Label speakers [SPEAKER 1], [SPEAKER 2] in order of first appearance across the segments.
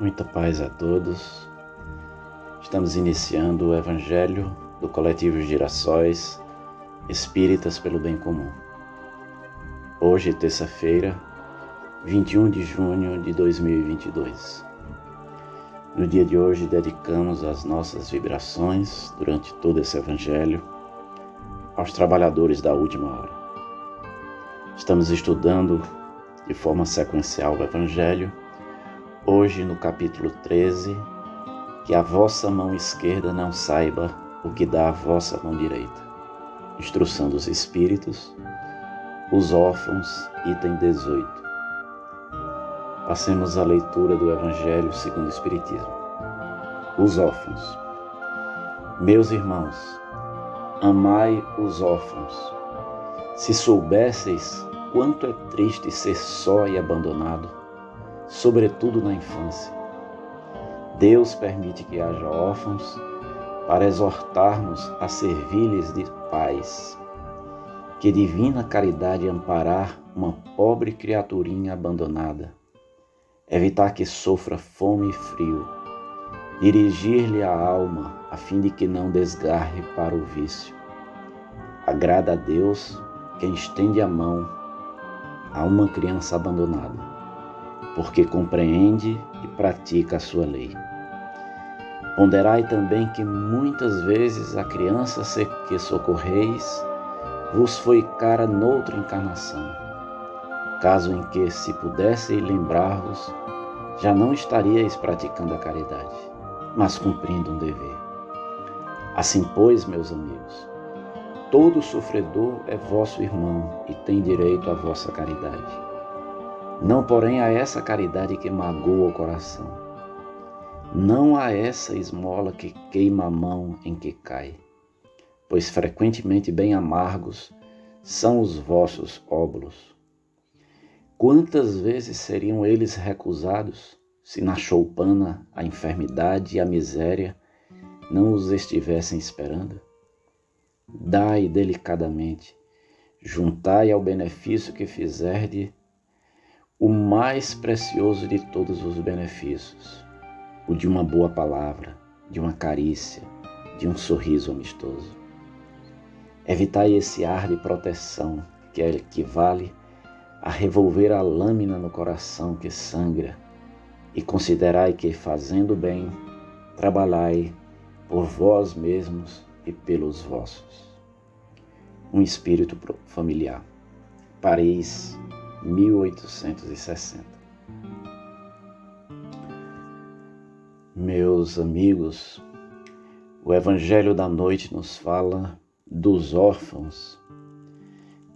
[SPEAKER 1] Muita paz a todos. Estamos iniciando o Evangelho do Coletivo Girassóis Espíritas pelo Bem Comum. Hoje, terça-feira, 21 de junho de 2022. No dia de hoje, dedicamos as nossas vibrações durante todo esse Evangelho aos trabalhadores da última hora. Estamos estudando de forma sequencial o Evangelho hoje no capítulo 13, que a vossa mão esquerda não saiba o que dá a vossa mão direita. Instrução dos Espíritos, os órfãos, item 18. Passemos à leitura do Evangelho segundo o Espiritismo. Os órfãos. Meus irmãos, amai os órfãos. Se soubesseis quanto é triste ser só e abandonado, sobretudo na infância. Deus permite que haja órfãos para exortarmos a servir-lhes de pais. Que divina caridade amparar uma pobre criaturinha abandonada, evitar que sofra fome e frio, dirigir-lhe a alma a fim de que não desgarre para o vício. Agrada a Deus quem estende a mão a uma criança abandonada porque compreende e pratica a sua lei. Ponderai também que muitas vezes a criança que socorreis vos foi cara noutra encarnação, caso em que, se pudesse lembrar-vos, já não estaríeis praticando a caridade, mas cumprindo um dever. Assim, pois, meus amigos, todo sofredor é vosso irmão e tem direito à vossa caridade não, porém, a essa caridade que magoa o coração. Não a essa esmola que queima a mão em que cai, pois frequentemente bem amargos são os vossos óbulos. Quantas vezes seriam eles recusados se na choupana a enfermidade e a miséria não os estivessem esperando? Dai delicadamente, juntai ao benefício que fizerde o mais precioso de todos os benefícios, o de uma boa palavra, de uma carícia, de um sorriso amistoso. Evitai esse ar de proteção que equivale a revolver a lâmina no coração que sangra e considerai que, fazendo bem, trabalhai por vós mesmos e pelos vossos. Um espírito familiar. Paris, 1860. Meus amigos, o Evangelho da noite nos fala dos órfãos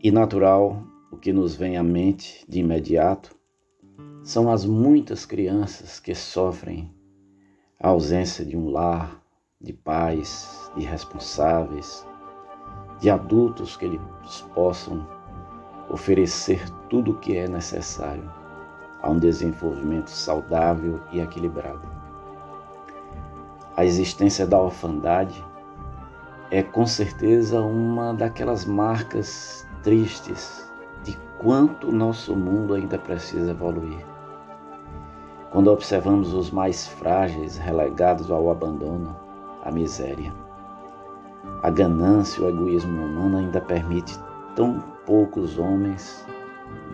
[SPEAKER 1] e natural o que nos vem à mente de imediato são as muitas crianças que sofrem a ausência de um lar, de pais, de responsáveis, de adultos que lhes possam oferecer tudo o que é necessário a um desenvolvimento saudável e equilibrado. A existência da orfandade é com certeza uma daquelas marcas tristes de quanto o nosso mundo ainda precisa evoluir. Quando observamos os mais frágeis relegados ao abandono, à miséria, a ganância e o egoísmo humano ainda permite tão poucos homens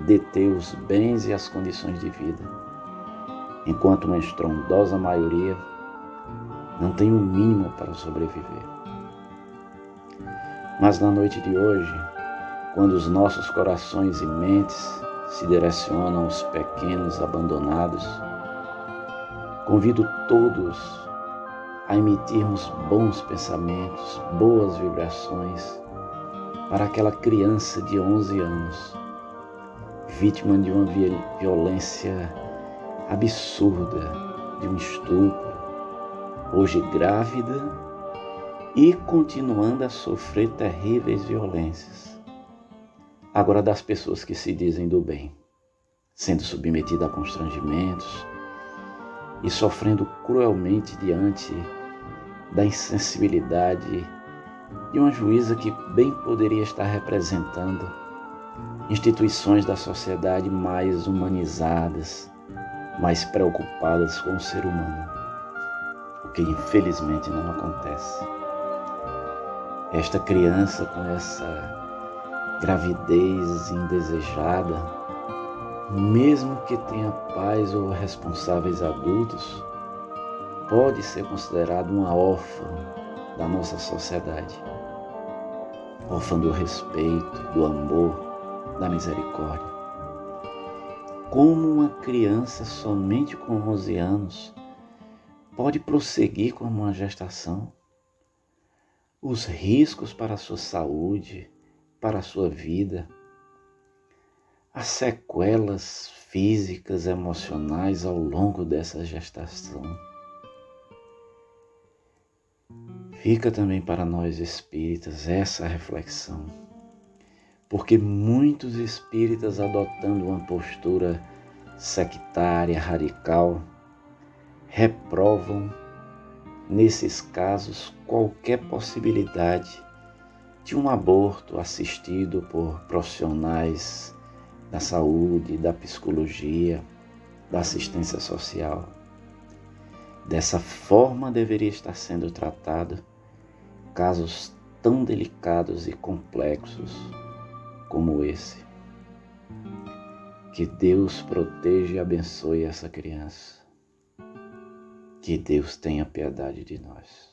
[SPEAKER 1] deter os bens e as condições de vida, enquanto uma estrondosa maioria não tem o um mínimo para sobreviver. Mas na noite de hoje, quando os nossos corações e mentes se direcionam aos pequenos abandonados, convido todos a emitirmos bons pensamentos, boas vibrações para aquela criança de 11 anos, vítima de uma violência absurda, de um estupro, hoje grávida e continuando a sofrer terríveis violências. Agora, das pessoas que se dizem do bem, sendo submetida a constrangimentos e sofrendo cruelmente diante da insensibilidade de uma juíza que bem poderia estar representando instituições da sociedade mais humanizadas, mais preocupadas com o ser humano, o que infelizmente não acontece. Esta criança com essa gravidez indesejada, mesmo que tenha pais ou responsáveis adultos, pode ser considerado uma órfã da nossa sociedade. Órfã do respeito, do amor, da misericórdia. Como uma criança somente com 11 anos pode prosseguir com uma gestação? Os riscos para a sua saúde, para a sua vida, as sequelas físicas, emocionais ao longo dessa gestação Fica também para nós espíritas essa reflexão, porque muitos espíritas adotando uma postura sectária, radical, reprovam, nesses casos, qualquer possibilidade de um aborto assistido por profissionais da saúde, da psicologia, da assistência social. Dessa forma deveria estar sendo tratado casos tão delicados e complexos como esse. Que Deus proteja e abençoe essa criança. Que Deus tenha piedade de nós.